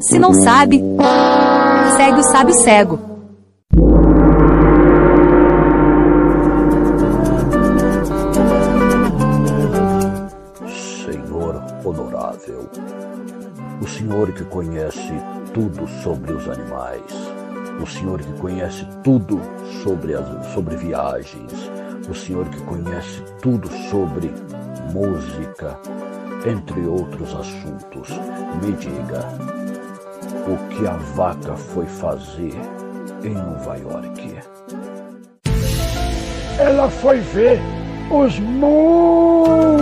Se não sabe, segue o sábio cego. Senhor honorável, o Senhor que conhece tudo sobre os animais, o Senhor que conhece tudo sobre, as, sobre viagens, o Senhor que conhece tudo sobre música, entre outros assuntos, me diga o que a vaca foi fazer em Nova York. Ela foi ver os mundos